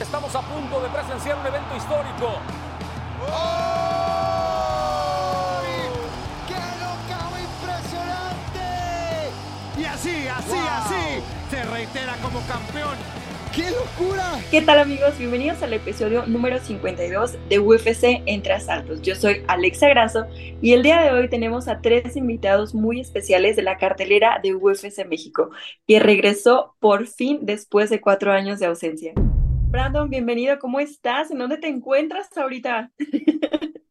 Estamos a punto de presenciar un evento histórico. ¡Qué knockout impresionante! Y así, así, ¡Wow! así, se reitera como campeón. ¡Qué locura! ¿Qué tal amigos? Bienvenidos al episodio número 52 de UFC Entre Asaltos. Yo soy Alexa Grasso y el día de hoy tenemos a tres invitados muy especiales de la cartelera de UFC México, que regresó por fin después de cuatro años de ausencia. Brandon, bienvenido, ¿cómo estás? ¿En dónde te encuentras ahorita?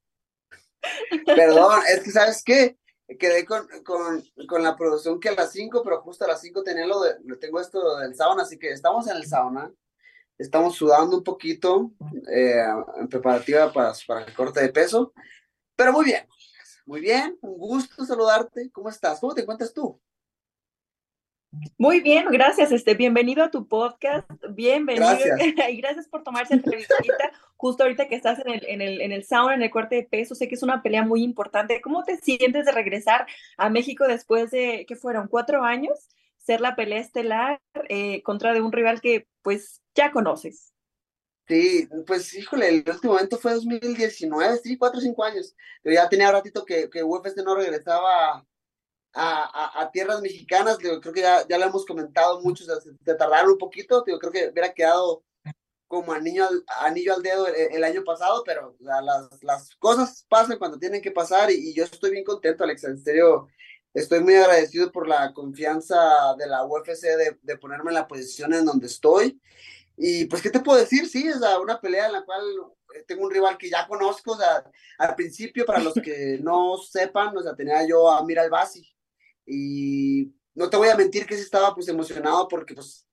Perdón, es que ¿sabes qué? Quedé con, con, la producción que a las 5, pero justo a las 5 tenía lo tengo esto del sauna, así que estamos en el sauna, estamos sudando un poquito eh, en preparativa para, para el corte de peso, pero muy bien, muy bien, un gusto saludarte, ¿cómo estás? ¿Cómo te encuentras tú? Muy bien, gracias. Este, bienvenido a tu podcast. Bienvenido. Gracias. y gracias por tomarse entrevista justo ahorita que estás en el, en el, en el sauna, en el corte de peso. Sé que es una pelea muy importante. ¿Cómo te sientes de regresar a México después de, ¿qué fueron? ¿Cuatro años? Ser la pelea estelar eh, contra de un rival que pues ya conoces. Sí, pues híjole, el último momento fue 2019, sí, cuatro o cinco años. Pero ya tenía ratito que, que UFC no regresaba a, a, a, tierras mexicanas, digo, creo que ya, ya lo hemos comentado muchos, se, se tardaron un poquito, digo, creo que hubiera quedado como anillo al, anillo al dedo el, el año pasado, pero o sea, las, las cosas pasan cuando tienen que pasar y, y, yo estoy bien contento, Alex, en serio, estoy muy agradecido por la confianza de la UFC de, de ponerme en la posición en donde estoy. Y pues, ¿qué te puedo decir? Sí, es o una pelea en la cual tengo un rival que ya conozco, o sea, al principio, para los que no sepan, o sea, tenía yo a Mira Albasi, y no te voy a mentir que sí estaba pues emocionado porque pues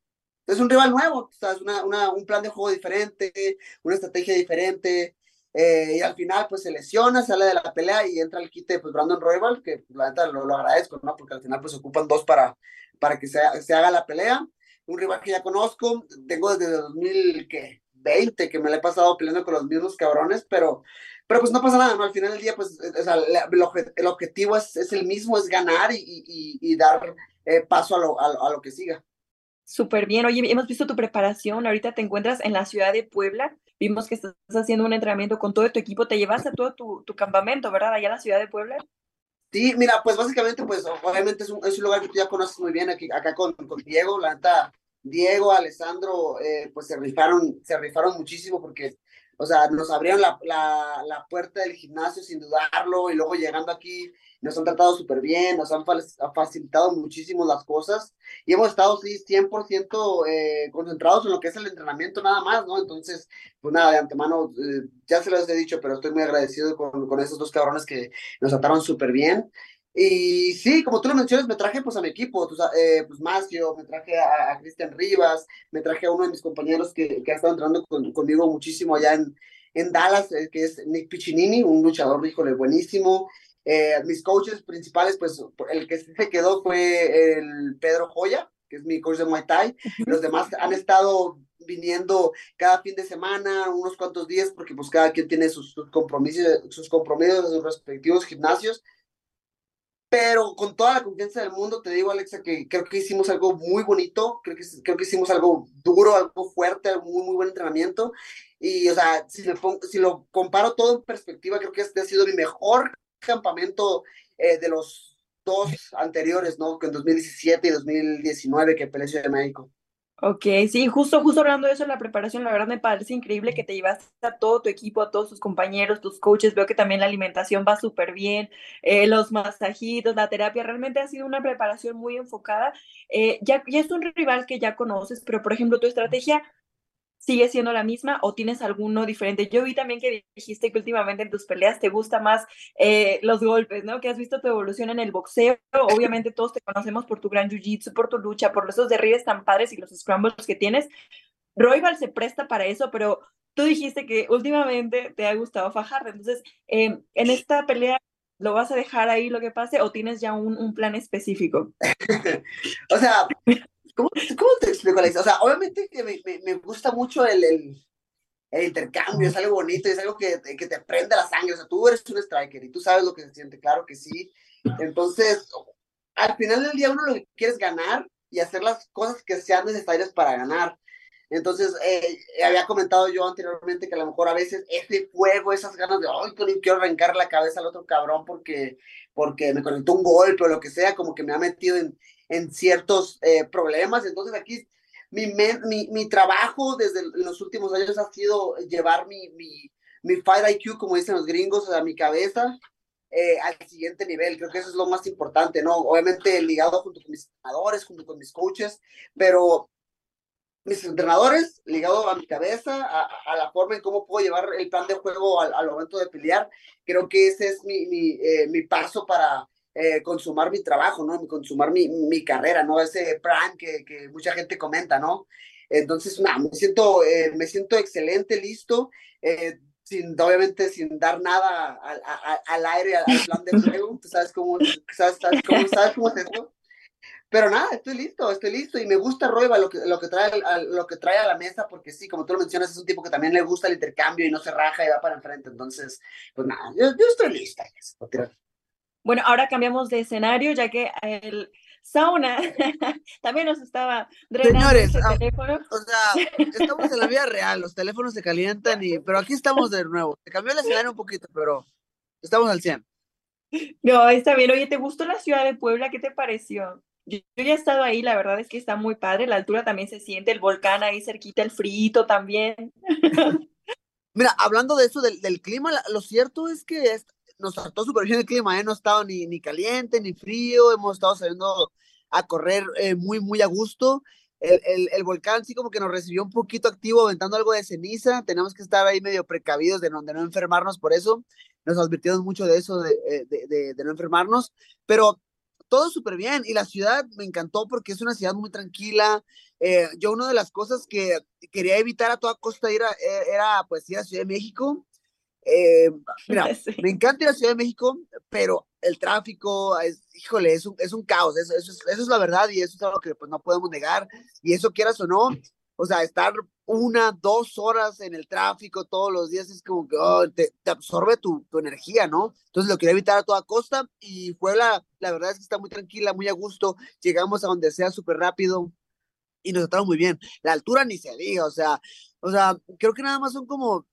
es un rival nuevo, o es una, una, un plan de juego diferente, una estrategia diferente, eh, y al final pues se lesiona, sale de la pelea y entra el quite pues Brandon Royal, que pues, la neta lo, lo, agradezco, ¿no? Porque al final pues ocupan dos para, para que se, se haga la pelea, un rival que ya conozco, tengo desde 2020 que me la he pasado peleando con los mismos cabrones, pero pero pues no pasa nada, ¿no? Al final del día, pues, o sea, el, obje, el, objetivo es, es, el mismo, es ganar y, y, y dar eh, paso a lo, a, a lo que siga. Súper bien. Oye, hemos visto tu preparación. Ahorita te encuentras en la ciudad de Puebla. Vimos que estás haciendo un entrenamiento con todo tu equipo. Te llevaste a todo tu, tu campamento, ¿verdad? Allá en la ciudad de Puebla. Sí, mira, pues básicamente, pues obviamente es un, es un lugar que tú ya conoces muy bien aquí, acá con, con Diego. La neta, Diego, Alessandro, eh, pues se rifaron, se rifaron muchísimo porque o sea, nos abrieron la, la, la, puerta del gimnasio sin dudarlo y luego llegando aquí nos han tratado súper bien, nos han facilitado muchísimo las cosas y hemos estado, sí, 100% eh, concentrados en lo que es el entrenamiento nada más, ¿no? Entonces, pues nada, de antemano, eh, ya se los he dicho, pero estoy muy agradecido con, con esos dos cabrones que nos trataron súper bien. Y sí, como tú lo mencionas, me traje pues a mi equipo, pues, eh, pues Macio, me traje a, a Cristian Rivas, me traje a uno de mis compañeros que, que ha estado entrando con, conmigo muchísimo allá en, en Dallas, eh, que es Nick Piccinini, un luchador, híjole, buenísimo. Eh, mis coaches principales, pues el que se quedó fue el Pedro Joya, que es mi coach de Muay Thai. Los demás han estado viniendo cada fin de semana, unos cuantos días, porque pues cada quien tiene sus, sus compromisos, sus compromisos en sus respectivos gimnasios pero con toda la confianza del mundo te digo, Alexa, que creo que hicimos algo muy bonito, creo que, creo que hicimos algo duro, algo fuerte, algo muy, muy buen entrenamiento. Y, o sea, si, me pongo, si lo comparo todo en perspectiva, creo que este ha sido mi mejor campamento eh, de los dos anteriores, ¿no? Que en 2017 y 2019 que peleé de México. Ok, sí, justo, justo hablando de eso, la preparación, la verdad me parece increíble que te llevaste a todo tu equipo, a todos tus compañeros, tus coaches, veo que también la alimentación va súper bien, eh, los masajitos, la terapia, realmente ha sido una preparación muy enfocada. Eh, ya, ya es un rival que ya conoces, pero por ejemplo, tu estrategia sigue siendo la misma o tienes alguno diferente? Yo vi también que dijiste que últimamente en tus peleas te gusta más eh, los golpes, ¿no? Que has visto tu evolución en el boxeo. Obviamente todos te conocemos por tu gran jiu-jitsu, por tu lucha, por esos derribes tan padres y los scrambles que tienes. Royval se presta para eso, pero tú dijiste que últimamente te ha gustado Fajardo, entonces em, en esta pelea ¿Lo vas a dejar ahí lo que pase o tienes ya un, un plan específico? o sea, ¿cómo, ¿cómo, te explico, Alex? O sea, obviamente que me, gusta mucho el, el, el, intercambio, es algo bonito, es algo que, que te prende la sangre. O sea, tú eres un striker y tú sabes lo que se siente, claro que sí. Entonces, al final del día uno lo que quiere es ganar y hacer las cosas que sean necesarias para ganar. Entonces, eh, había comentado yo anteriormente que a lo mejor a veces ese fuego, esas ganas de, ay, quiero arrancar la cabeza al otro cabrón porque, porque me conectó un golpe o lo que sea, como que me ha metido en, en ciertos eh, problemas. Entonces, aquí mi, mi, mi, trabajo desde los últimos años ha sido llevar mi, mi, mi Fight IQ, como dicen los gringos, a mi cabeza eh, al siguiente nivel. Creo que eso es lo más importante, ¿no? Obviamente ligado junto con mis entrenadores, junto con mis coaches, pero mis entrenadores, ligado a mi cabeza, a, la forma en cómo puedo llevar el plan de juego al, momento de pelear. Creo que ese es mi, mi, eh, paso para eh, consumar mi trabajo, ¿no? Consumar mi, mi carrera, ¿no? Ese plan que, que mucha gente comenta, ¿no? Entonces, nada, me siento, eh, me siento excelente, listo, sin, obviamente sin dar nada al, al, aire, al, plan de juego. ¿Tú sabes cómo, sabes cómo, sabes cómo es esto? Pero nada, estoy listo, estoy listo y me gusta Royva lo que, lo que, trae, a, lo que trae a la mesa porque sí, como tú lo mencionas, es un tipo que también le gusta el intercambio y no se raja y va para enfrente. Entonces, pues nada, yo, yo estoy lista. Bueno, ahora cambiamos de escenario ya que el sauna también nos estaba drenando Señores, el ah, teléfono. O sea, estamos en la vida real, los teléfonos se calientan y, pero aquí estamos de nuevo. Se cambió el escenario un poquito, pero estamos al 100. No, está bien. Oye, ¿te gustó la ciudad de Puebla? ¿Qué te pareció? Yo, ya he estado ahí, la verdad es que está muy padre, la altura también se siente, el volcán ahí cerquita, el frito también. Mira, hablando de eso, del, del clima, lo cierto es que nos trató súper bien el clima, ¿eh? no ha estado ni, ni caliente ni frío, hemos estado saliendo a correr eh, muy, muy a gusto. El, el, el, volcán sí como que nos recibió un poquito activo, aventando algo de ceniza, tenemos que estar ahí medio precavidos de no, de no enfermarnos por eso, nos advirtieron mucho de eso, de, eh, de no enfermarnos, pero todo súper bien. Y la ciudad me encantó porque es una ciudad muy tranquila. Eh, yo una de las cosas que quería evitar a toda costa ir e, era pues ir a Ciudad de México. Eh, mira, me encanta ir a Ciudad de México, pero el tráfico, es, híjole, es un, es un caos, eso, eso, es, eso, es, la verdad y eso es algo que pues no podemos negar. Y eso quieras o no, o sea, estar una, dos horas en el tráfico todos los días es como que oh, te, absorbe tu, tu, energía, ¿no? Entonces lo quería evitar a toda costa y fue la, la verdad es que está muy tranquila, muy a gusto, llegamos a donde sea súper rápido y nos trataron muy bien. La altura ni se diga, o sea, o sea, creo que nada más son como,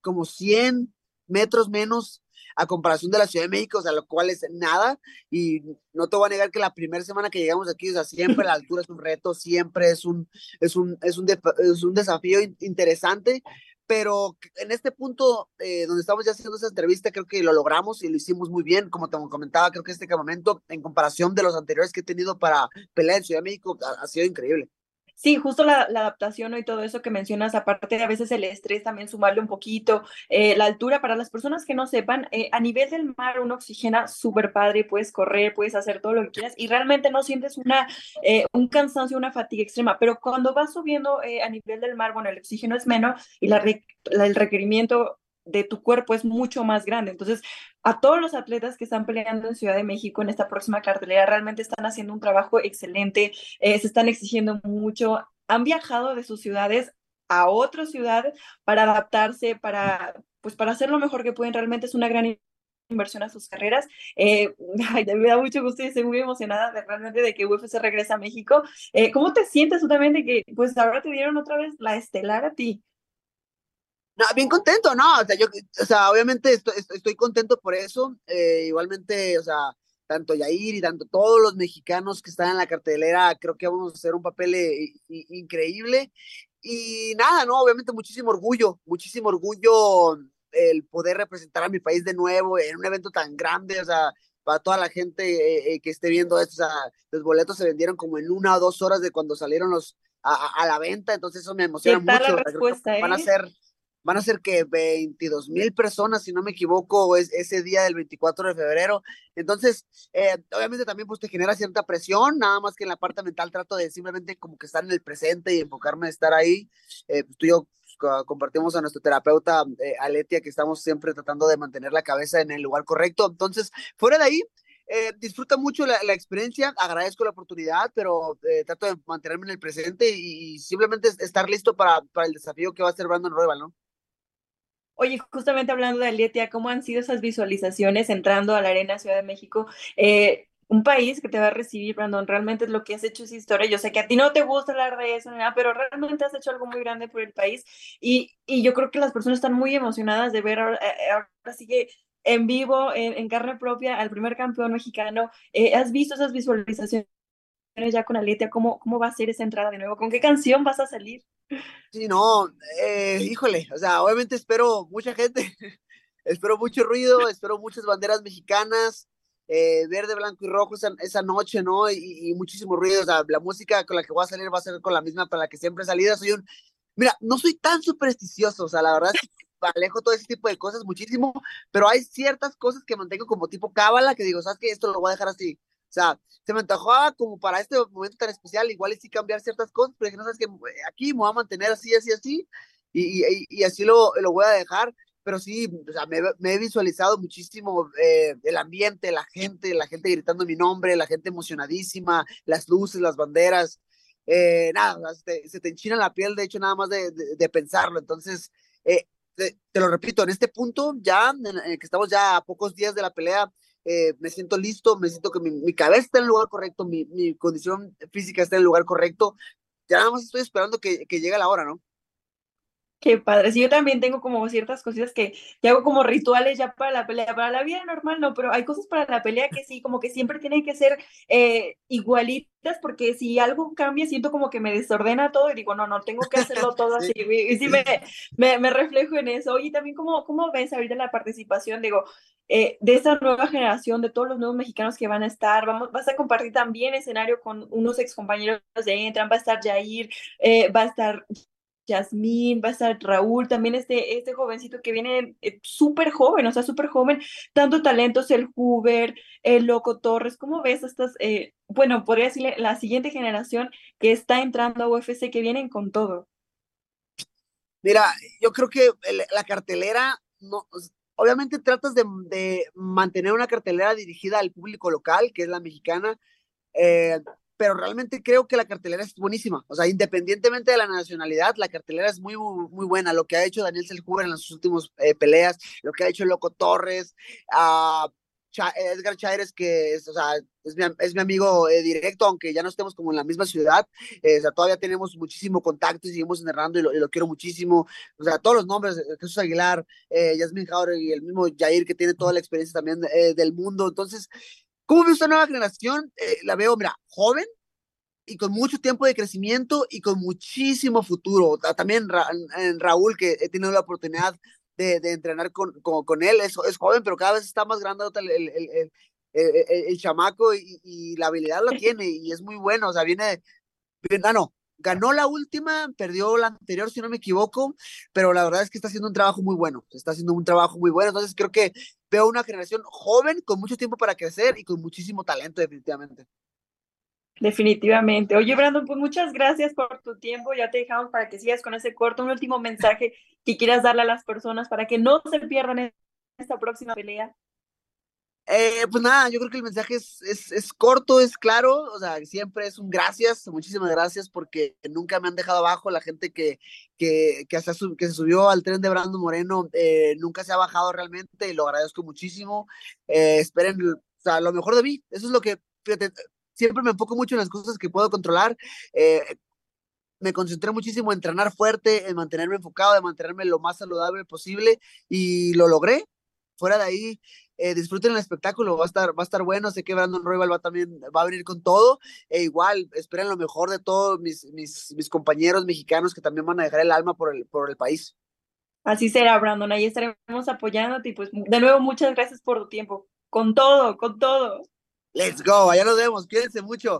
como 100 metros menos a comparación de la Ciudad de México, o sea, lo cual es nada, y no te voy a negar que la primera semana que llegamos aquí, o sea, siempre la altura es un reto, siempre es un, es un, es un, es un desafío interesante, pero en este punto eh, donde estamos ya haciendo esa entrevista, creo que lo logramos y lo hicimos muy bien, como te comentaba, creo que este campamento, en comparación de los anteriores que he tenido para pelear en Ciudad de México, ha, ha sido increíble. Sí, justo la, adaptación y todo eso que mencionas, aparte de a veces el estrés también sumarle un poquito, eh, la altura, para las personas que no sepan, eh, a nivel del mar uno oxigena súper padre, puedes correr, puedes hacer todo lo que quieras y realmente no sientes una, eh, un cansancio, una fatiga extrema, pero cuando vas subiendo eh, a nivel del mar, bueno, el oxígeno es menos y la, el requerimiento de tu cuerpo es mucho más grande. Entonces, a todos los atletas que están peleando en Ciudad de México en esta próxima cartelera, realmente están haciendo un trabajo excelente, eh, se están exigiendo mucho, han viajado de sus ciudades a otras ciudades para adaptarse, para, pues, para hacer lo mejor que pueden. Realmente es una gran inversión a sus carreras. Eh, ay, me da mucho gusto y estoy muy emocionada de, realmente de que UFC regresa a México. Eh, ¿Cómo te sientes tú también de que pues ahora te dieron otra vez la estelar a ti? No, bien contento, ¿no? O sea, yo, o sea, obviamente estoy, estoy contento por eso. Eh, igualmente, o sea, tanto Yair y tanto todos los mexicanos que están en la cartelera, creo que vamos a hacer un papel eh, increíble. Y nada, ¿no? Obviamente muchísimo orgullo, muchísimo orgullo el poder representar a mi país de nuevo en un evento tan grande, o sea, para toda la gente eh, que esté viendo esto, o sea, los boletos se vendieron como en una o dos horas de cuando salieron los a, a la venta, entonces eso me emociona mucho. La respuesta, van a ser van a ser que 22 mil personas, si no me equivoco, es, ese día del 24 de febrero. Entonces, eh, obviamente también pues te genera cierta presión, nada más que en la parte mental trato de simplemente como que estar en el presente y enfocarme en estar ahí. Eh, pues tú y yo pues, compartimos a nuestro terapeuta eh, Aletia, que estamos siempre tratando de mantener la cabeza en el lugar correcto. Entonces, fuera de ahí, eh, disfruta mucho la, experiencia, agradezco la oportunidad, pero eh, trato de mantenerme en el presente y, simplemente estar listo para, para, el desafío que va a ser Brandon Roybal, ¿no? Oye, justamente hablando de Alietia, ¿cómo han sido esas visualizaciones entrando a la Arena Ciudad de México? Eh, un país que te va a recibir, Brandon, realmente es lo que has hecho esa historia. Yo sé que a ti no te gusta hablar de eso, nada, pero realmente has hecho algo muy grande por el país y, y yo creo que las personas están muy emocionadas de ver ahora, ahora sí que en vivo, en, carne propia, al primer campeón mexicano. Eh, ¿Has visto esas visualizaciones ya con Aletia? ¿Cómo, ¿Cómo va a ser esa entrada de nuevo? ¿Con qué canción vas a salir? Sí, no, eh, híjole, o sea, obviamente espero mucha gente, espero mucho ruido, espero muchas banderas mexicanas, eh, verde, blanco y rojo esa, esa noche, ¿no? Y, y, muchísimo ruido, o sea, la música con la que voy a salir va a ser con la misma para la que siempre he salido, soy un, mira, no soy tan supersticioso, o sea, la verdad es que alejo todo ese tipo de cosas muchísimo, pero hay ciertas cosas que mantengo como tipo cábala, que digo, ¿sabes qué? Esto lo voy a dejar así. O sea, se me antojaba como para este momento tan especial, igual y sí cambiar ciertas cosas, pero dije, no sabes que aquí me voy a mantener así, así, así, y, y, y así lo, lo voy a dejar pero sí, o sea, me, me, he visualizado muchísimo eh, el ambiente, la gente, la gente gritando mi nombre, la gente emocionadísima, las luces, las banderas, eh, nada, se te, se te, enchina la piel, de hecho, nada más de, de, de pensarlo. Entonces, eh, te, lo repito, en este punto, ya que estamos ya a pocos días de la pelea, eh, me siento listo, me siento que mi, mi, cabeza está en el lugar correcto, mi, mi condición física está en el lugar correcto. Ya nada más estoy esperando que, que llegue la hora, ¿no? Qué padre. Sí, yo también tengo como ciertas cositas que, que, hago como rituales ya para la pelea. Para la vida normal no, pero hay cosas para la pelea que sí, como que siempre tienen que ser eh, igualitas, porque si algo cambia, siento como que me desordena todo y digo, no, no, tengo que hacerlo todo así. Y sí me, me, me, reflejo en eso. Oye, también, ¿cómo, cómo ves ahorita la participación? Digo, eh, de esta nueva generación, de todos los nuevos mexicanos que van a estar. Vamos, vas a compartir también escenario con unos excompañeros de Entran, va a estar Jair, eh, va a estar Yasmín, va a estar Raúl, también este, este jovencito que viene eh, súper joven, o sea, súper joven, tanto talentos, el Hoover, el Loco Torres, ¿cómo ves estas, eh, bueno, podría decirle la siguiente generación que está entrando a UFC, que vienen con todo? Mira, yo creo que la cartelera, no, obviamente tratas de, mantener una cartelera dirigida al público local, que es la mexicana, eh, pero realmente creo que la cartelera es buenísima. O sea, independientemente de la nacionalidad, la cartelera es muy, muy, buena. Lo que ha hecho Daniel Selhuber en las últimas eh, peleas, lo que ha hecho Loco Torres, uh, Edgar Chaires, que es, mi, amigo eh, directo, aunque ya no estemos como en la misma ciudad. Eh, todavía tenemos muchísimo contacto y seguimos enterrando y lo, quiero muchísimo. O sea, todos los nombres, Jesús Aguilar, eh, Yasmin Jauregui y el mismo Jair, que tiene toda la experiencia también del mundo. Entonces, ¿Cómo veo esta nueva generación? Eh, la veo, mira, joven y con mucho tiempo de crecimiento y con muchísimo futuro. También Ra Raúl, que he tenido la oportunidad de, de entrenar con, con, con, él, es, es, joven, pero cada vez está más grande el, el, el, el chamaco y, y, la habilidad lo tiene y es muy bueno. O sea, viene, viene ah, no, ganó la última, perdió la anterior, si no me equivoco, pero la verdad es que está haciendo un trabajo muy bueno, está haciendo un trabajo muy bueno, entonces creo que veo una generación joven con mucho tiempo para crecer y con muchísimo talento definitivamente. Definitivamente. Oye, Brandon, pues muchas gracias por tu tiempo. Ya te dejamos para que sigas con ese corto. Un último mensaje que quieras darle a las personas para que no se pierdan esta próxima pelea. Eh, pues nada, yo creo que el mensaje es, es, es, corto, es claro, o sea, siempre es un gracias, muchísimas gracias porque nunca me han dejado abajo, la gente que, que, que, hasta que se subió al tren de Brando Moreno eh, nunca se ha bajado realmente y lo agradezco muchísimo. Eh, esperen, o sea, lo mejor de mí, eso es lo que, fíjate, siempre me enfoco mucho en las cosas que puedo controlar. Eh, me concentré muchísimo en entrenar fuerte, en mantenerme enfocado, en mantenerme lo más saludable posible y lo logré. Fuera de ahí, eh, disfruten el espectáculo, va a estar, va a estar bueno, sé que Brandon Royal va también, va a venir con todo, e igual, esperen lo mejor de todos mis, mis, compañeros mexicanos que también van a dejar el alma por el, por el país. Así será, Brandon, ahí estaremos apoyándote y pues de nuevo muchas gracias por tu tiempo, con todo, con todo. Let's go, allá nos vemos, cuídense mucho.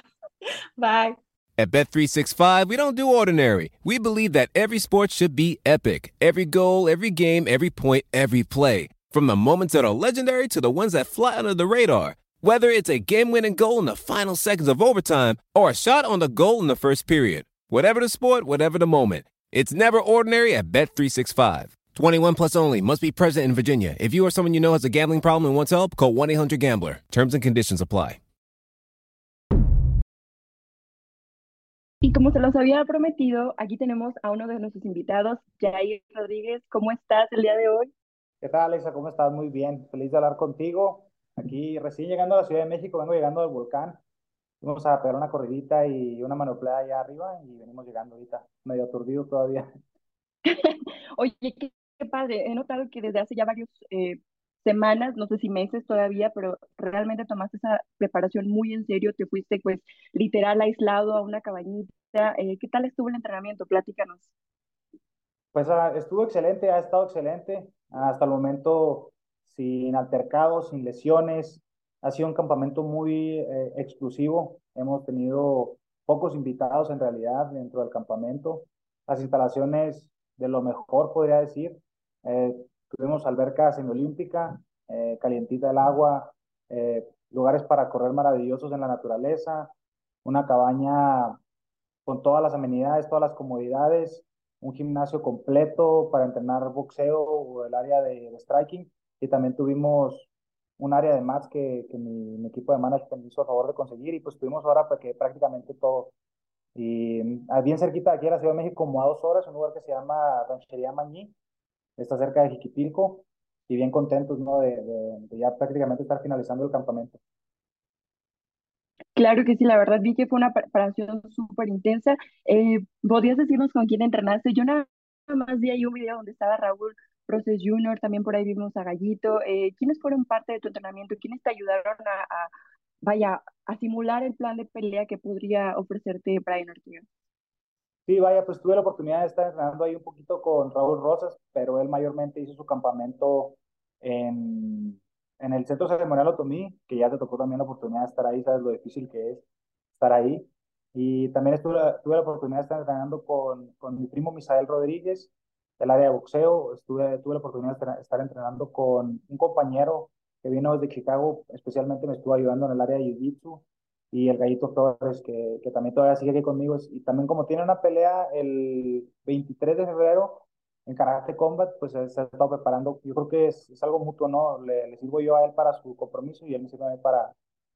Bye. At Bet365, we don't do ordinary. We believe that every sport should be epic. Every goal, every game, every point, every play. From the moments that are legendary to the ones that fly under the radar. Whether it's a game-winning goal in the final seconds of overtime or a shot on the goal in the first period. Whatever the sport, whatever the moment. It's never ordinary at Bet365. 21 plus only. Must be present in Virginia. If you or someone you know has a gambling problem and wants help, call 1-800-GAMBLER. Terms and conditions apply. Y como se los había prometido, aquí tenemos a uno de nuestros invitados, Jair Rodríguez. ¿Cómo estás el día de hoy? ¿Qué tal, Alexa? ¿Cómo estás? Muy bien. Feliz de hablar contigo. Aquí recién llegando a la Ciudad de México, vengo llegando del volcán. Vamos a pegar una corridita y una manopla allá arriba y venimos llegando ahorita, medio aturdido todavía. Oye, qué, qué, padre. He notado que desde hace ya varias eh, semanas, no sé si meses todavía, pero realmente tomaste esa preparación muy en serio. Te fuiste, pues, literal aislado a una cabañita. Eh, ¿Qué tal estuvo el entrenamiento? Platícanos. Pues uh, estuvo excelente, ha estado excelente. Hasta el momento, sin altercados, sin lesiones. Ha sido un campamento muy eh, exclusivo. Hemos tenido pocos invitados en realidad dentro del campamento. Las instalaciones de lo mejor, podría decir. Eh, tuvimos alberca semiolímpica, eh, calientita el agua, eh, lugares para correr maravillosos en la naturaleza, una cabaña con todas las amenidades, todas las comodidades, un gimnasio completo para entrenar boxeo o el área de, de striking. Y también tuvimos un área de mats que, que mi, equipo de management hizo a favor de conseguir y pues tuvimos ahora pues, que prácticamente todo. Y bien cerquita de aquí a la Ciudad de México, como a dos horas, un lugar que se llama Ranchería Mañí, está cerca de Jiquipilco y bien contentos ¿no? de, de, de ya prácticamente estar finalizando el campamento. Claro que sí, la verdad vi que fue una preparación súper intensa. Eh, ¿Podrías decirnos con quién entrenaste? Yo nada más vi ahí un video donde estaba Raúl Proces Jr., también por ahí vimos a Gallito. Eh, ¿Quiénes fueron parte de tu entrenamiento? ¿Quiénes te ayudaron a, a, vaya, a simular el plan de pelea que podría ofrecerte Brian Ortega? Sí, vaya, pues tuve la oportunidad de estar entrenando ahí un poquito con Raúl Rosas, pero él mayormente hizo su campamento en, en el Centro Ceremonial Otomí, que ya te tocó también la oportunidad de estar ahí, sabes lo difícil que es estar ahí. Y también estuve, tuve la oportunidad de estar entrenando con, con mi primo Misael Rodríguez, del área de boxeo. Estuve, tuve la oportunidad de estar entrenando con un compañero que vino desde Chicago, especialmente me estuvo ayudando en el área de Jiu-Jitsu y el Gallito Flores, que, que, también todavía sigue aquí conmigo. Y también como tiene una pelea el 23 de febrero en Karate Combat, pues se ha estado preparando. Yo creo que es, es algo mutuo, ¿no? Le, le, sirvo yo a él para su compromiso y él me sirve a mí para,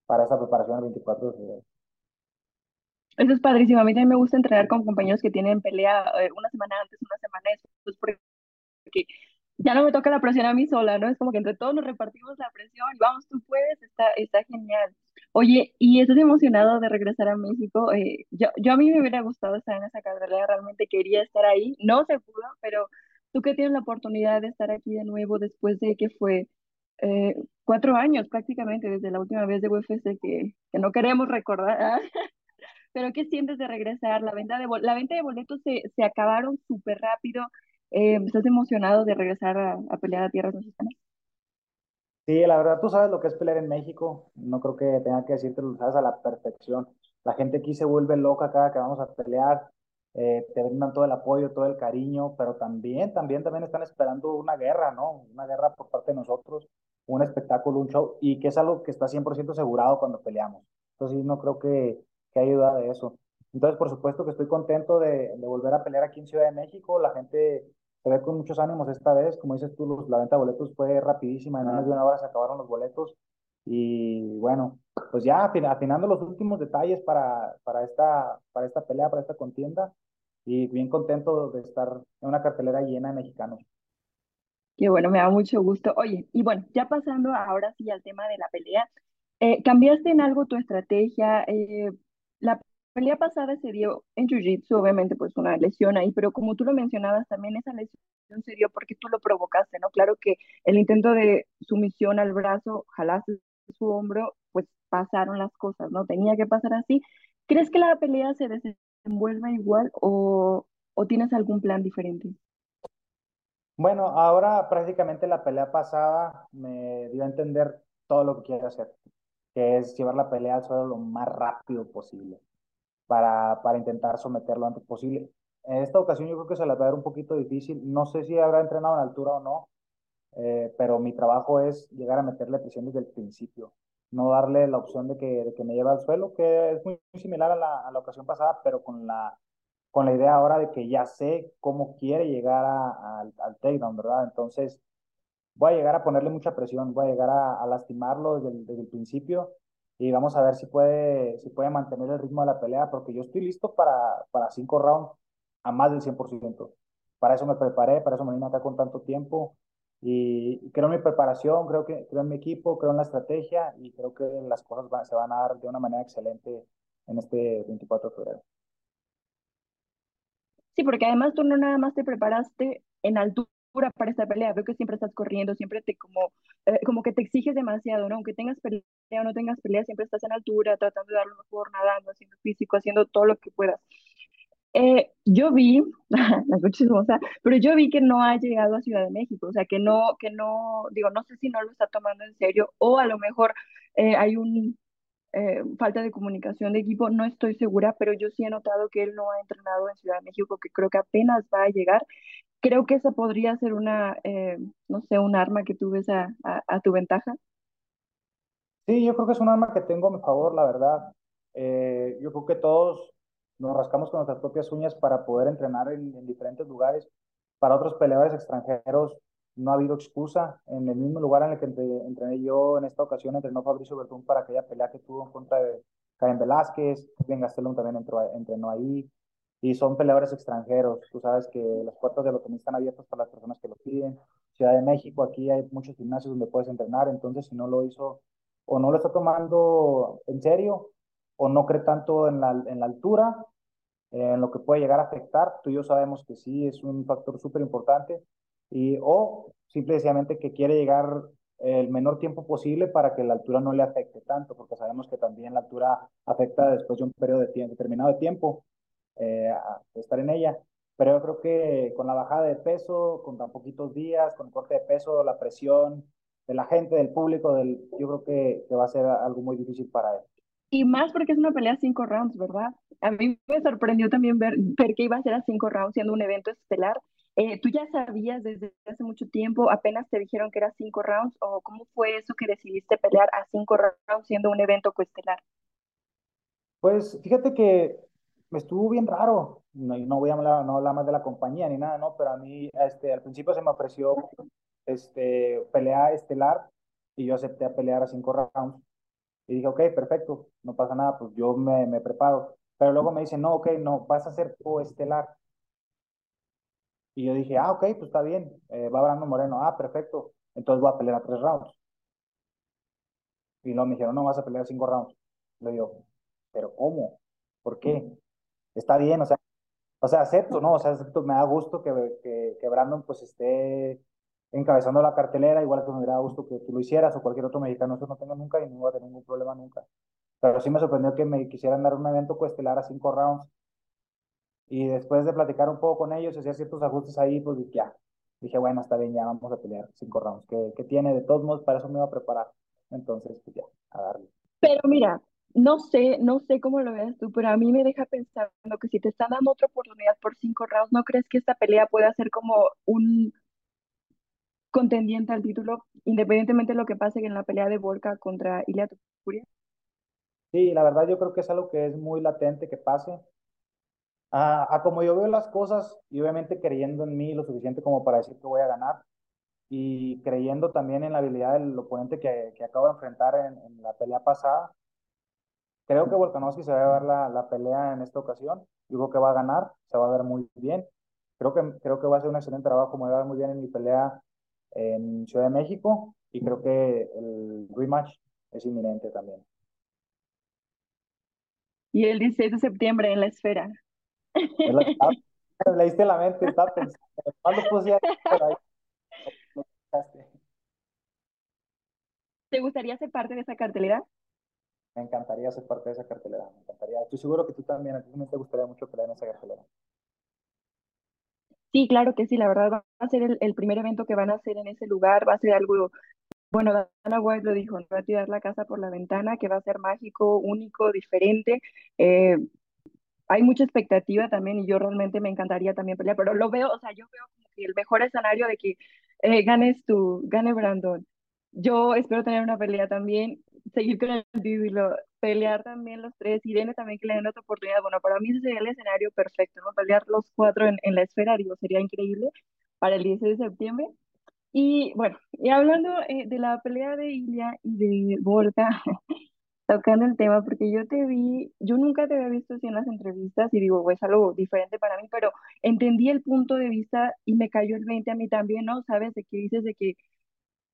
para esa preparación el 24 de febrero. Eso es padrísimo. A mí también me gusta entrenar con compañeros que tienen pelea eh, una semana antes, una semana después, porque ya no me toca la presión a mí sola, ¿no? Es como que entre todos nos repartimos la presión y vamos, tú puedes, está, está genial. Oye, ¿y estás emocionado de regresar a México? Eh, yo, yo a mí me hubiera gustado estar en esa carrera, realmente quería estar ahí, no se pudo, pero tú que tienes la oportunidad de estar aquí de nuevo después de que fue eh, cuatro años prácticamente desde la última vez de UFC que, que no queremos recordar, pero ¿qué sientes de regresar? La venta de, la venta de boletos se, se acabaron súper rápido, eh, ¿estás emocionado de regresar a, a pelear a tierras mexicanas? Sí, la verdad, tú sabes lo que es pelear en México. No creo que tenga que decirte lo sabes a la perfección. La gente aquí se vuelve loca cada que vamos a pelear. Eh, te brindan todo el apoyo, todo el cariño, pero también, también, también están esperando una guerra, ¿no? Una guerra por parte de nosotros, un espectáculo, un show, y que es algo que está 100% asegurado cuando peleamos. Entonces, no creo que, que haya duda de eso. Entonces, por supuesto que estoy contento de, de volver a pelear aquí en Ciudad de México. La gente se ve con muchos ánimos esta vez. Como dices tú, los, la venta de boletos fue rapidísima, en menos de una hora se acabaron los boletos. Y bueno, pues ya afinando los últimos detalles para, para, esta, para esta pelea, para esta contienda. Y bien contento de estar en una cartelera llena de mexicanos. Qué bueno, me da mucho gusto. Oye, y bueno, ya pasando ahora sí al tema de la pelea, eh, ¿cambiaste en algo tu estrategia? Eh, la pelea pasada se dio en Jiu-Jitsu, obviamente pues una lesión ahí, pero como tú lo mencionabas, también esa lesión se dio porque tú lo provocaste, ¿no? Claro que el intento de sumisión al brazo, jalaste su hombro, pues pasaron las cosas, ¿no? Tenía que pasar así. ¿Crees que la pelea se desenvuelva igual o, o tienes algún plan diferente? Bueno, ahora prácticamente la pelea pasada me dio a entender todo lo que quiero hacer, que es llevar la pelea al suelo lo más rápido posible para, para intentar someterlo lo antes posible. En esta ocasión yo creo que se la va a dar un poquito difícil. No sé si habrá entrenado en altura o no, eh, pero mi trabajo es llegar a meterle presión desde el principio. No darle la opción de que, de que me lleve al suelo, que es muy, similar a la, a la, ocasión pasada, pero con la, con la idea ahora de que ya sé cómo quiere llegar a, al takedown, ¿verdad? Entonces, voy a llegar a ponerle mucha presión, voy a llegar a, a lastimarlo desde el, desde el, principio y vamos a ver si puede, si puede mantener el ritmo de la pelea, porque yo estoy listo para, para cinco rounds a más del 100%. Para eso me preparé, para eso me vine acá con tanto tiempo y creo en mi preparación, creo, que, creo en mi equipo, creo en la estrategia y creo que las cosas se van a dar de una manera excelente en este 24 de febrero. Sí, porque además tú no nada más te preparaste en altura para esta pelea, veo que siempre estás corriendo, siempre te como, eh, como que te exiges demasiado, ¿no? Aunque tengas pelea o no tengas pelea, siempre estás en altura, tratando de dar lo mejor, nadando, haciendo físico, haciendo todo lo que puedas. Eh, yo vi, la pero yo vi que no ha llegado a Ciudad de México, o sea, que no, que no, digo, no sé si no lo está tomando en serio o a lo mejor eh, hay un eh, falta de comunicación de equipo, no estoy segura, pero yo sí he notado que él no ha entrenado en Ciudad de México, que creo que apenas va a llegar. Creo que esa podría ser una, no sé, un arma que tú ves a, a, tu ventaja. Sí, yo creo que es un arma que tengo a mi favor, la verdad. yo creo que todos nos rascamos con nuestras propias uñas para poder entrenar en, diferentes lugares. Para otros peleadores extranjeros no ha habido excusa. En el mismo lugar en el que entrené yo en esta ocasión, entrenó Fabricio Bertún para aquella pelea que tuvo en contra de Caen Velázquez, Ben Gastelum también entró, entrenó ahí. Y son peleadores extranjeros. Tú sabes que las puertas de tenis están abiertas para las personas que lo piden. Ciudad de México, aquí hay muchos gimnasios donde puedes entrenar. Entonces, si no lo hizo o no lo está tomando en serio o no cree tanto en la, en la altura, en lo que puede llegar a afectar. Tú y yo sabemos que sí es un factor súper importante. Y, o simplemente que quiere llegar el menor tiempo posible para que la altura no le afecte tanto, porque sabemos que también la altura afecta después de un periodo de tiempo, determinado de tiempo eh, estar en ella. Pero yo creo que con la bajada de peso, con tan poquitos días, con el corte de peso, la presión de la gente, del público, del, yo creo que, que va a ser algo muy difícil para él. Y más porque es una pelea a cinco rounds, ¿verdad? A mí me sorprendió también ver, ver que iba a ser a cinco rounds siendo un evento estelar. Eh, ¿Tú ya sabías desde hace mucho tiempo, apenas te dijeron que era cinco rounds, o cómo fue eso que decidiste pelear a cinco rounds siendo un evento coestelar? Pues fíjate que me estuvo bien raro. No, no voy a hablar, no hablar más de la compañía ni nada, ¿no? Pero a mí este, al principio se me ofreció este, pelea estelar y yo acepté a pelear a cinco rounds. Y dije, ok, perfecto, no pasa nada, pues yo me, me preparo. Pero luego me dicen, no, ok, no, vas a ser coestelar. Y yo dije, ah, ok, pues está bien, eh, va Brando Moreno, ah, perfecto, entonces voy a pelear a tres rounds. Y luego me dijeron, no, vas a pelear cinco rounds. Le digo, pero ¿cómo? ¿Por qué? Está bien, o sea, o sea, acepto, ¿no? O sea, acepto, me da gusto que, que, que Brandon pues esté encabezando la cartelera, igual que me hubiera gusto que tú lo hicieras o cualquier otro mexicano, eso no tengo nunca y no voy a tener ningún problema nunca. Pero sí me sorprendió que me quisieran dar un evento coestelar a cinco rounds. Y después de platicar un poco con ellos, hacía ciertos ajustes ahí, pues dije, ya. Dije, bueno, está bien, ya vamos a pelear cinco rounds. ¿Qué, qué tiene? De todos modos, para eso me iba a preparar. Entonces, pues ya, a darle. Pero mira, no sé, no sé cómo lo veas tú, pero a mí me deja pensando que si te están dando otra oportunidad por cinco rounds, ¿no crees que esta pelea pueda ser como un contendiente al título, independientemente de lo que pase en la pelea de Volca contra Ilia Tupuria? Sí, la verdad yo creo que es algo que es muy latente que pase. A, como yo veo las cosas y obviamente creyendo en mí lo suficiente como para decir que voy a ganar y creyendo también en la habilidad del oponente que, que acabo de enfrentar en, la pelea pasada, creo que Volkanovski se va a llevar la, la pelea en esta ocasión. Creo que va a ganar, se va a ver muy bien. Creo que, creo que va a ser un excelente trabajo, me va a ver muy bien en mi pelea en Ciudad de México y creo que el rematch es inminente también. Y el 16 de septiembre en la esfera. Leíste la mente, estaba pensando, ¿cuándo puse ahí? ¿Te gustaría ser parte de esa cartelera? Me encantaría ser parte de esa cartelera, me encantaría. Estoy seguro que tú también, a ti también te gustaría mucho pelear en esa cartelera. Sí, claro que sí, la verdad va a ser el, primer evento que van a hacer en ese lugar, va a ser algo, bueno, Dana White lo dijo, va a tirar la casa por la ventana, que va a ser mágico, único, diferente. Eh, hay mucha expectativa también y yo realmente me encantaría también pelear, pero lo veo, o sea, yo veo como que el mejor escenario de que eh, ganes tú, gane Brandon. Yo espero tener una pelea también, seguir con el título, pelear también los tres, Irene también que le den otra oportunidad. Bueno, para mí ese sería el escenario perfecto, ¿no? Pelear los cuatro en, en la esfera, digo, sería increíble para el 16 de septiembre. Y bueno, y hablando eh, de la pelea de Ilia y de Volta, tocando el tema, porque yo te vi, yo nunca te había visto así en las entrevistas y digo, es algo diferente para mí, pero entendí el punto de vista y me cayó el 20 a mí también, ¿no? Sabes de que dices de que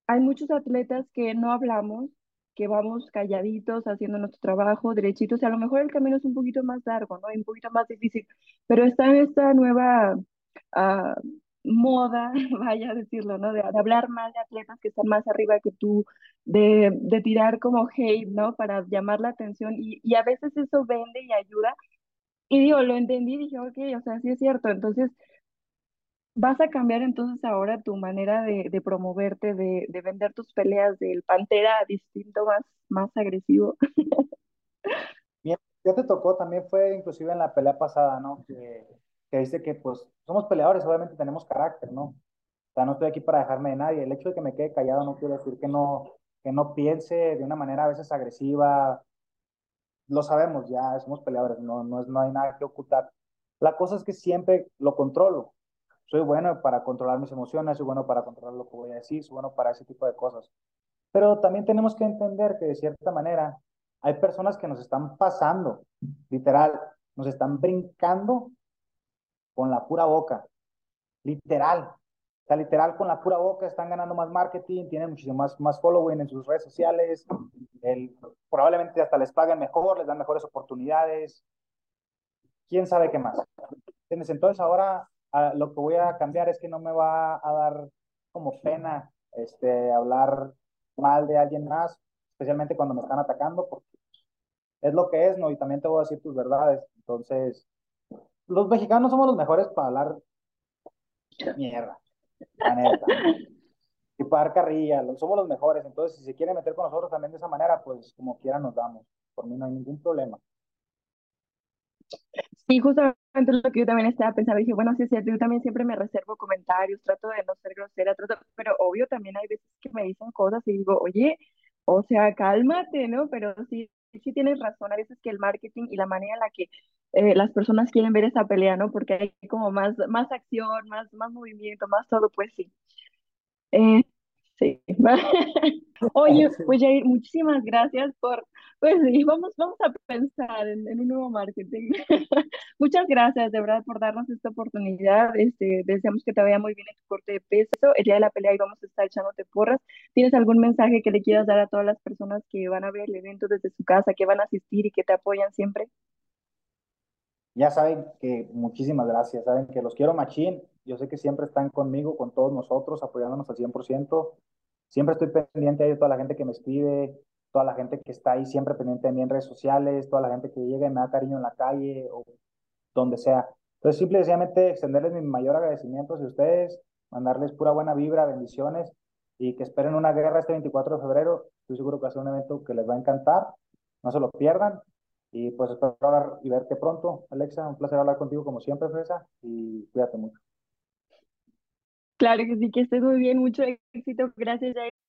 hay muchos atletas que no hablamos, que vamos calladitos haciendo nuestro trabajo, derechitos, y a lo mejor el camino es un poquito más largo, ¿no? Y un poquito más difícil, pero está en esta nueva uh, moda, vaya a decirlo, ¿no? De, hablar más de atletas que están más arriba que tú, de, tirar como hate, ¿no? Para llamar la atención y, a veces eso vende y ayuda. Y digo, lo entendí y dije, ok, o sea, sí es cierto. Entonces, ¿vas a cambiar entonces ahora tu manera de, de promoverte, de, de, vender tus peleas del Pantera distinto, más, más agresivo? Bien, ya te tocó, también fue inclusive en la pelea pasada, ¿no? Que que dice que pues somos peleadores, obviamente tenemos carácter, ¿no? O sea, no estoy aquí para dejarme de nadie. El hecho de que me quede callado no quiere decir que no, que no piense de una manera a veces agresiva. Lo sabemos, ya somos peleadores, no, no, no hay nada que ocultar. La cosa es que siempre lo controlo. Soy bueno para controlar mis emociones, soy bueno para controlar lo que voy a decir, soy bueno para ese tipo de cosas. Pero también tenemos que entender que de cierta manera hay personas que nos están pasando, literal, nos están brincando con la pura boca, literal. O sea, literal, con la pura boca están ganando más marketing, tienen muchísimo más, más following en sus redes sociales, el, probablemente hasta les paguen mejor, les dan mejores oportunidades. ¿Quién sabe qué más? Entonces ahora a, lo que voy a cambiar es que no me va a dar como pena este, hablar mal de alguien más, especialmente cuando me están atacando, porque es lo que es, ¿no? Y también te voy a decir tus verdades. Entonces, los mexicanos somos los mejores para hablar mierda, la neta. Y para dar carrilla, somos los mejores. Entonces, si se quiere meter con nosotros también de esa manera, pues como quiera nos damos. Por mí no hay ningún problema. Sí, justamente lo que yo también estaba pensando, dije, bueno, sí es cierto, yo también siempre me reservo comentarios, trato de no ser grosera, trato, pero obvio también hay veces que me dicen cosas y digo, oye, o sea, cálmate, ¿no? Pero sí, sí tienes razón, a veces que el marketing y la manera en la que eh, las personas quieren ver esa pelea, ¿no? Porque hay como más, más acción, más, más movimiento, más todo, pues sí. Eh, sí. Oye, pues Jair, muchísimas gracias por, pues sí, vamos, vamos a pensar en, un nuevo marketing. Muchas gracias, de verdad, por darnos esta oportunidad. Este, deseamos que te vaya muy bien en tu corte de peso. El día de la pelea y vamos a estar echándote porras. ¿Tienes algún mensaje que le quieras dar a todas las personas que van a ver el evento desde su casa, que van a asistir y que te apoyan siempre? Ya saben que muchísimas gracias, saben que los quiero machín. Yo sé que siempre están conmigo, con todos nosotros, apoyándonos al 100%. Siempre estoy pendiente de toda la gente que me escribe, toda la gente que está ahí siempre pendiente de mí en redes sociales, toda la gente que llega y me da cariño en la calle o donde sea. Entonces, simple y sencillamente extenderles mi mayor agradecimiento a ustedes, mandarles pura buena vibra, bendiciones y que esperen una guerra este 24 de febrero. Estoy seguro que va a ser un evento que les va a encantar. No se lo pierdan. Y pues espero hablar y verte pronto, Alexa. Un placer hablar contigo como siempre, Fresa. Y cuídate mucho. Claro que sí, que estés muy bien. Mucho éxito. Gracias, Jair.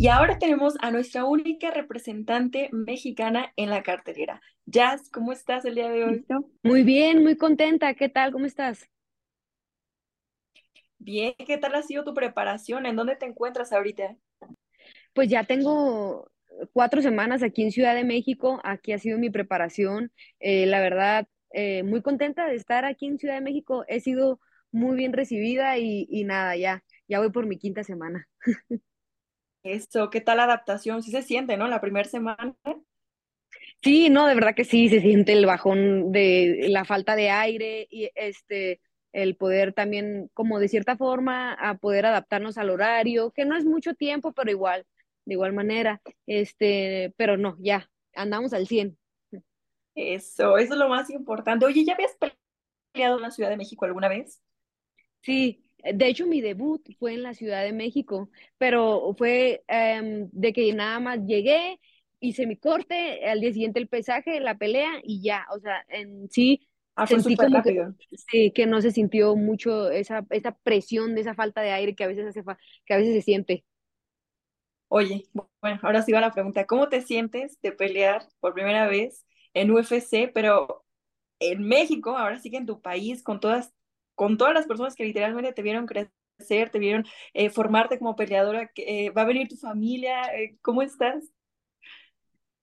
Y ahora tenemos a nuestra única representante mexicana en la cartelera. Jazz, ¿cómo estás el día de hoy? Muy bien, muy contenta. ¿Qué tal? ¿Cómo estás? Bien, ¿qué tal ha sido tu preparación? ¿En dónde te encuentras ahorita? Pues ya tengo cuatro semanas aquí en Ciudad de México. Aquí ha sido mi preparación. Eh, la verdad, eh, muy contenta de estar aquí en Ciudad de México. He sido muy bien recibida y, y nada, ya, ya voy por mi quinta semana. Eso, ¿qué tal la adaptación? Sí se siente, ¿no? La primera semana. Sí, no, de verdad que sí, se siente el bajón de la falta de aire y este, el poder también, como de cierta forma, a poder adaptarnos al horario, que no es mucho tiempo, pero igual, de igual manera, este, pero no, ya, andamos al 100. Eso, eso es lo más importante. Oye, ¿ya habías peleado en la Ciudad de México alguna vez? Sí, de hecho mi debut fue en la Ciudad de México, pero fue em, de que nada más llegué, hice mi corte, al día siguiente el pesaje, la pelea y ya, o sea, en sí Ah, fue sentí como que, sí, que no se sintió mucho esa, esa presión de esa falta de aire que a veces hace fa- que a veces se siente. Oye, bueno, ahora sí va la pregunta. ¿Cómo te sientes de pelear por primera vez en UFC, pero en México, ahora sí que en tu país, con todas, con todas las personas que literalmente te vieron crecer, te vieron eh, formarte como peleadora, eh, va a venir tu familia, eh, ¿cómo estás?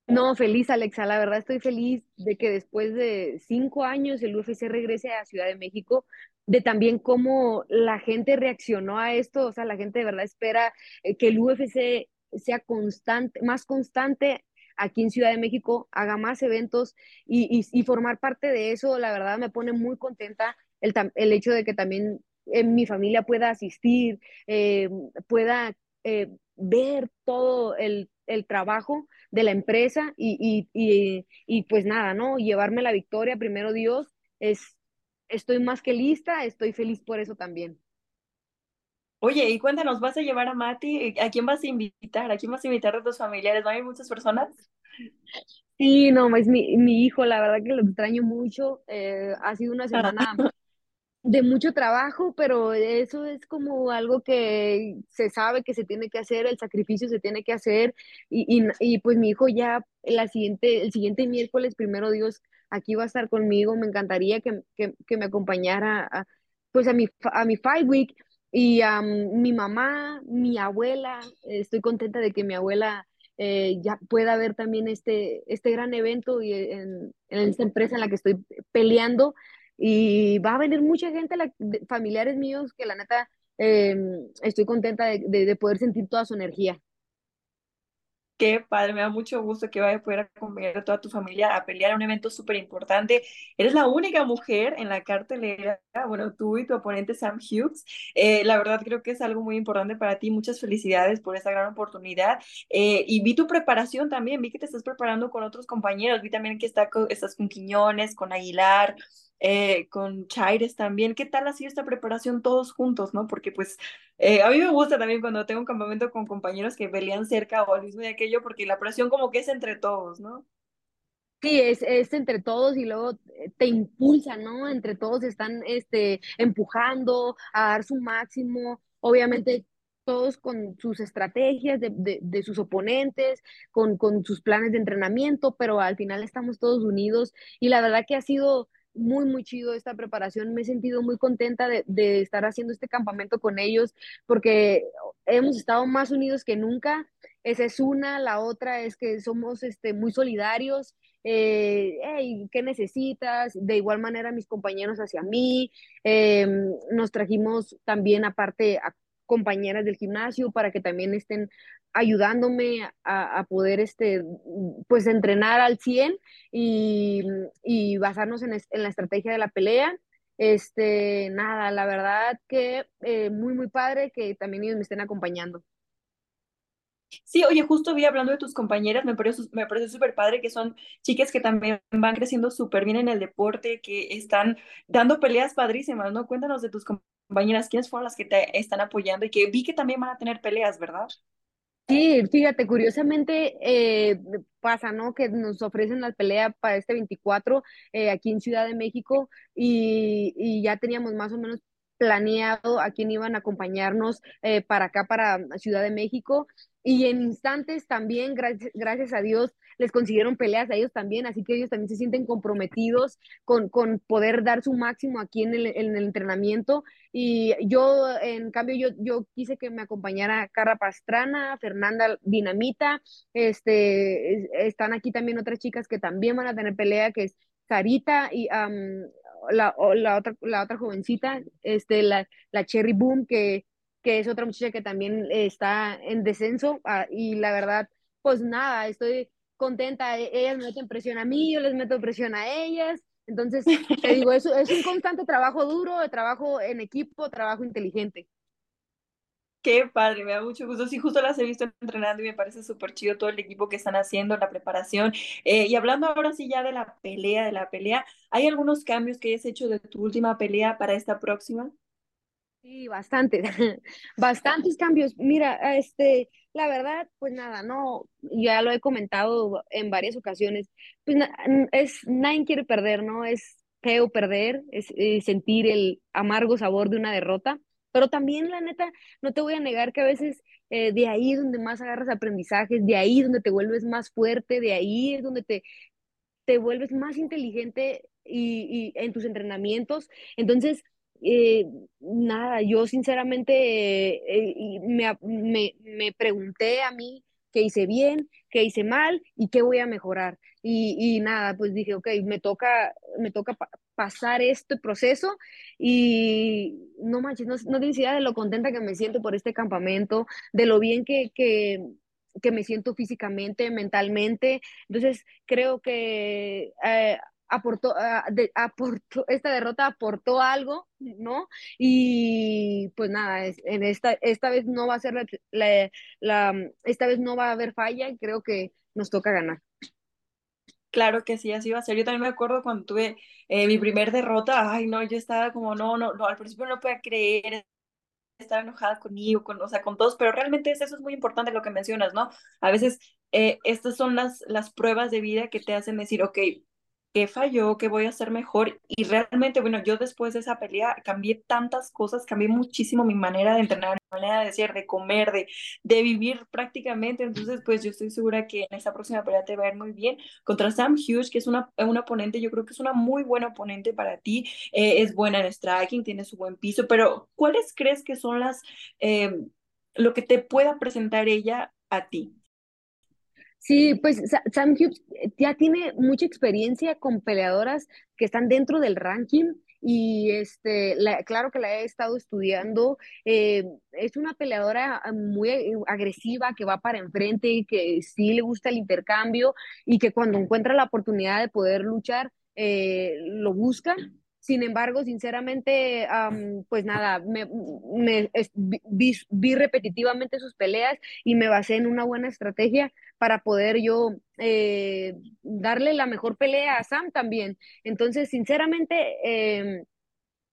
No, feliz, Alexa. La verdad estoy feliz de que después de cinco años el UFC regrese a Ciudad de México, de también cómo la gente reaccionó a esto. O sea, la gente de verdad espera eh, que el UFC sea constante, más constante aquí en Ciudad de México, haga más eventos y formar parte de eso. La verdad me pone muy contenta el, el hecho de que también eh, mi familia pueda asistir, eh, pueda eh, ver todo el el trabajo de la empresa y, y, y, y pues nada, ¿no? Llevarme la victoria, primero Dios, es, estoy más que lista, estoy feliz por eso también. Oye, y cuéntanos, ¿vas a llevar a Mati? ¿A quién vas a invitar? ¿A quién vas a invitar de tus familiares? ¿Van a ir muchas personas? Sí, no, es mi, mi hijo, la verdad que lo extraño mucho. eh, ha sido una semana de mucho trabajo, pero eso es como algo que se sabe que se tiene que hacer, el sacrificio se tiene que hacer y, y, pues mi hijo ya la siguiente, el siguiente miércoles, primero Dios, aquí va a estar conmigo, me encantaría que, que, que me acompañara a, pues a mi, a mi Fight Week y a mi mamá, mi abuela, estoy contenta de que mi abuela eh, ya pueda ver también este, este gran evento y en, en esta empresa en la que estoy peleando y va a venir mucha gente, familiares míos, que la neta eh, estoy contenta de, de- de poder sentir toda su energía. Qué padre, me da mucho gusto que vaya a poder acompañar a toda tu familia a pelear a un evento súper importante. Eres la única mujer en la cartelera, bueno, tú y tu oponente Sam Hughes. Eh, la verdad creo que es algo muy importante para ti. Muchas felicidades por esta gran oportunidad. Eh, y vi tu preparación también, vi que te estás preparando con otros compañeros, vi también que está estás con Quiñones, con Aguilar. Eh, con Chaires también, ¿qué tal ha sido esta preparación todos juntos, no? Porque pues eh, a mí me gusta también cuando tengo un campamento con compañeros que pelean cerca o al mismo de aquello, porque la presión como que es entre todos, ¿no? Sí, es, es entre todos y luego eh, te impulsa, ¿no? Entre todos están este, empujando a dar su máximo. Obviamente, todos con sus estrategias de, de, de sus oponentes, con, con sus planes de entrenamiento, pero al final estamos todos unidos y la verdad que ha sido muy, muy chido esta preparación. Me he sentido muy contenta de, estar haciendo este campamento con ellos porque hemos estado más unidos que nunca. Esa es una, la otra es que somos este, muy solidarios eh, hey, ¿qué necesitas? De igual manera mis compañeros hacia mí, eh, nos trajimos también aparte a compañeras del gimnasio para que también estén ayudándome a, a poder este, pues entrenar al 100 y, y basarnos en, es- en la estrategia de la pelea. Este, nada, la verdad que eh, muy, muy padre que también ellos me estén acompañando. Sí, oye, justo vi hablando de tus compañeras, me parece, me parece súper padre que son chicas que también van creciendo súper bien en el deporte, que están dando peleas padrísimas, ¿no? Cuéntanos de tus com- compañeras, ¿quiénes fueron las que te están apoyando y que vi que también van a tener peleas, ¿verdad? Sí, fíjate, curiosamente eh, pasa, ¿no? Que nos ofrecen la pelea para este 24 eh, aquí en Ciudad de México y ya teníamos más o menos planeado a quién iban a acompañarnos eh, para acá, para Ciudad de México. Y en instantes también, gracias, gracias a Dios, les consiguieron peleas a ellos también, así que ellos también se sienten comprometidos con, con poder dar su máximo aquí en el, en el entrenamiento y yo, en cambio, yo, yo quise que me acompañara Carla Pastrana, Fernanda Dinamita, este, es- están aquí también otras chicas que también van a tener pelea, que es Sarita y am, la, o la otra, la otra jovencita, este, la, la Cherry Boom, que, que es otra muchacha que también está en descenso, ah, y la verdad, pues nada, estoy contenta, e, ellas me meten presión a mí, yo les meto presión a ellas. Entonces, te digo, eso es un constante trabajo duro, trabajo en equipo, trabajo inteligente. Qué padre, me da mucho gusto. Sí, justo las he visto entrenando y me parece súper chido todo el equipo que están haciendo, la preparación. Eh, y hablando ahora sí ya de la pelea, de la pelea, ¿hay algunos cambios que hayas hecho de tu última pelea para esta próxima? Sí, bastantes, bastantes cambios. Mira, este, la verdad, pues nada, no, ya lo he comentado en varias ocasiones, pues es, nadie quiere perder, ¿no? Es feo perder, es, es sentir el amargo sabor de una derrota pero también, la neta, no te voy a negar que a veces eh, de ahí es donde más agarras aprendizajes, de ahí es donde te vuelves más fuerte, de ahí es donde te, te vuelves más inteligente y, en tus entrenamientos. Entonces, eh, nada, yo sinceramente eh, me, me, me, pregunté a mí qué hice bien, qué hice mal y qué voy a mejorar. Y, y nada, pues dije, ok, me toca, me toca pasar este proceso y no manches, no, no tienes idea de lo contenta que me siento por este campamento, de lo bien que, que, me siento físicamente, mentalmente. Entonces, creo que eh, aportó, ah, aportó, esta derrota aportó algo, ¿no? Y pues nada, en esta, esta vez no va a ser la, esta vez no va a haber falla y creo que nos toca ganar. Claro que sí, así va a ser. Yo también me acuerdo cuando tuve eh, mi primer derrota, ay no, yo estaba como, no, no, no, al principio no podía creer, estaba enojada conmigo, con, o sea, con todos, pero realmente eso es muy importante lo que mencionas, ¿no? A veces eh, estas son las, las pruebas de vida que te hacen decir, ok, qué falló, qué voy a hacer mejor. Y realmente, bueno, yo después de esa pelea cambié tantas cosas, cambié muchísimo mi manera de entrenar, mi manera de decir, de comer, de, de vivir prácticamente. Entonces, pues yo estoy segura que en esa próxima pelea te va a ir muy bien. Contra Sam Hughes, que es una, una oponente, yo creo que es una muy buena oponente para ti. Eh, es buena en striking, tiene su buen piso, pero ¿cuáles crees que son las, eh, lo que te pueda presentar ella a ti? Sí, pues Sam Hughes eh, ya tiene mucha experiencia con peleadoras que están dentro del ranking y este, claro que la he estado estudiando. Eh, es una peleadora ah, muy eh, agresiva que va para enfrente, que sí le gusta el intercambio y que cuando encuentra la oportunidad de poder luchar, lo busca. Sin embargo, sinceramente, pues nada, me, vi, repetitivamente sus peleas y me basé en una buena estrategia para poder yo eh, darle la mejor pelea a Sam también. Entonces, sinceramente, em,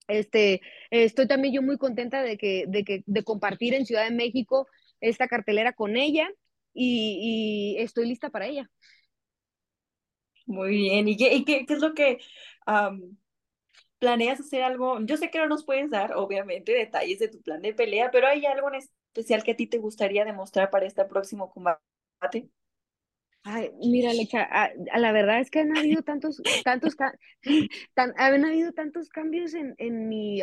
este, estoy también yo muy contenta de que, de que, de compartir en Ciudad de México esta cartelera con ella y, estoy lista para ella. Muy bien. ¿Y qué, qué, es lo que planeas hacer algo, yo sé que no nos puedes dar, obviamente, detalles de tu plan de pelea, pero ¿hay algo en especial que a ti te gustaría demostrar para este próximo combate? Ay, mira, Lecha, a, la verdad es que han habido tantos, tantos, han habido tantos cambios en, en mi,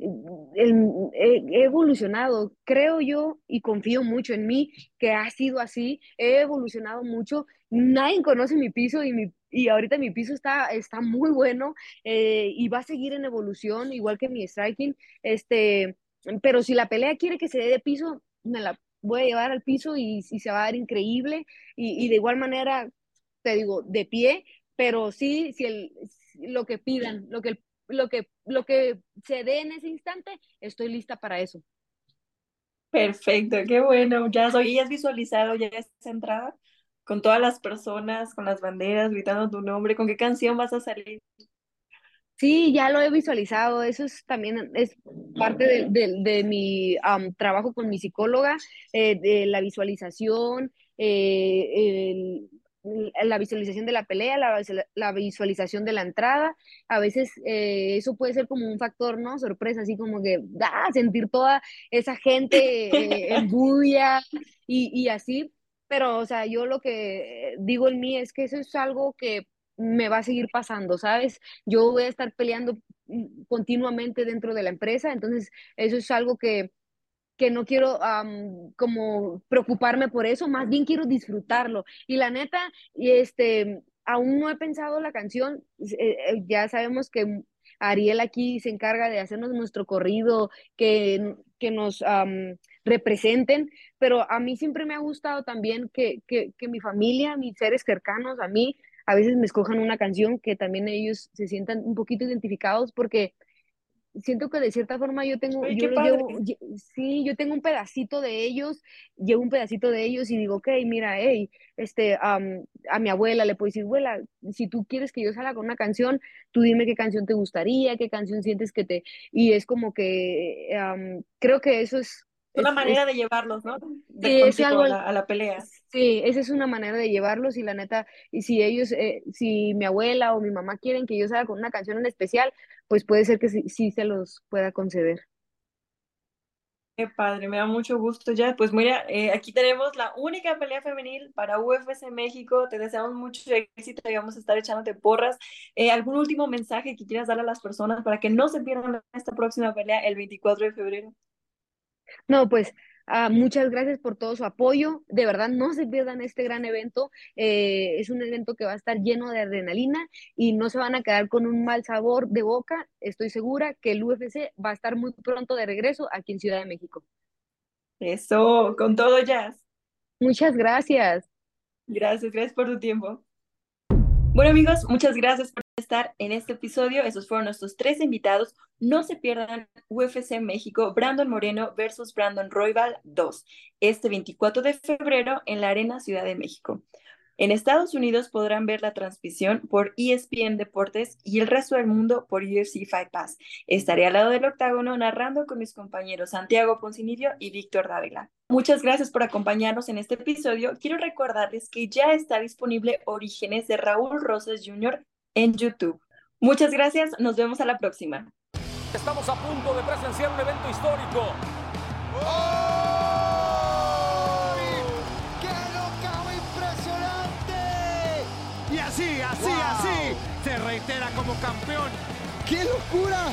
he evolucionado, creo yo y confío mucho en mí que ha sido así, he evolucionado mucho, nadie conoce mi piso y mi y ahorita mi piso está, está muy bueno eh, y va a seguir en evolución, igual que mi striking. Este, pero si la pelea quiere que se dé de piso, me la voy a llevar al piso y, se va a dar increíble. Y, de igual manera, te digo, de pie, pero sí, si el, lo que pidan, lo que, lo, que, lo que se dé en ese instante, estoy lista para eso. Perfecto, qué bueno. Ya soy, ¿ya has visualizado ya esa entrada? Con todas las personas, con las banderas, gritando tu nombre, ¿con qué canción vas a salir? Sí, ya lo he visualizado, eso es también es parte de, mi trabajo con mi psicóloga, eh, de la visualización, eh, la visualización de la pelea, la, visualización de la entrada. A veces eh, eso puede ser como un factor, ¿no? Sorpresa, así como que da sentir toda esa gente en bulla y, y así pero, o sea, yo lo que digo en mí es que eso es algo que me va a seguir pasando, ¿sabes? Yo voy a estar peleando mm, continuamente dentro de la empresa, entonces eso es algo que, que no quiero como preocuparme por eso, más bien quiero disfrutarlo. Y la neta, este, aún no he pensado la canción, eh, eh, ya sabemos que Ariel aquí se encarga de hacernos nuestro corrido, que, que nos representen, pero a mí siempre me ha gustado también que, que, que mi familia, mis seres cercanos a mí, a veces me escojan una canción que también ellos se sientan un poquito identificados porque siento que de cierta forma yo tengo, yo lo llevo, sí, yo tengo un pedacito de ellos, llevo un pedacito de ellos y digo, ok, mira, hey, este, a mi abuela le puedo decir, abuela, si tú quieres que yo salga con una canción, tú dime qué canción te gustaría, qué canción sientes que te, y es como que creo que eso es una manera de llevarlos, ¿no? De sí, a, la, a, la, pelea. Sí, esa es una manera de llevarlos y la neta, y si ellos, eh, si mi abuela o mi mamá quieren que yo salga con una canción en especial, pues puede ser que sí, sí se los pueda conceder. Qué padre, me da mucho gusto ya. Pues mira, eh, aquí tenemos la única pelea femenil para UFC México. Te deseamos mucho éxito y vamos a estar echándote porras. Eh, ¿Algún último mensaje que quieras dar a las personas para que no se pierdan esta próxima pelea el 24 de febrero? No, pues ah, muchas gracias por todo su apoyo. De verdad, no se pierdan este gran evento. Eh, es un evento que va a estar lleno de adrenalina y no se van a quedar con un mal sabor de boca. Estoy segura que el UFC va a estar muy pronto de regreso aquí en Ciudad de México. Eso, con todo, Jazz. Muchas gracias. Gracias, gracias por tu tiempo. Bueno amigos, muchas gracias por estar en este episodio. Esos fueron nuestros tres invitados. No se pierdan UFC México, Brandon Moreno versus Brandon Royval 2, este 24 de febrero en la Arena Ciudad de México. En Estados Unidos podrán ver la transmisión por ESPN Deportes y el resto del mundo por UFC Fight Pass. Estaré al lado del octágono narrando con mis compañeros Santiago Poncinibio y Víctor Dávila. Muchas gracias por acompañarnos en este episodio. Quiero recordarles que ya está disponible Orígenes de Raúl Rosas Jr. en YouTube. Muchas gracias, nos vemos a la próxima. Estamos a punto de presenciar un evento histórico. Y así, así, así, se reitera como campeón. ¡Qué locura!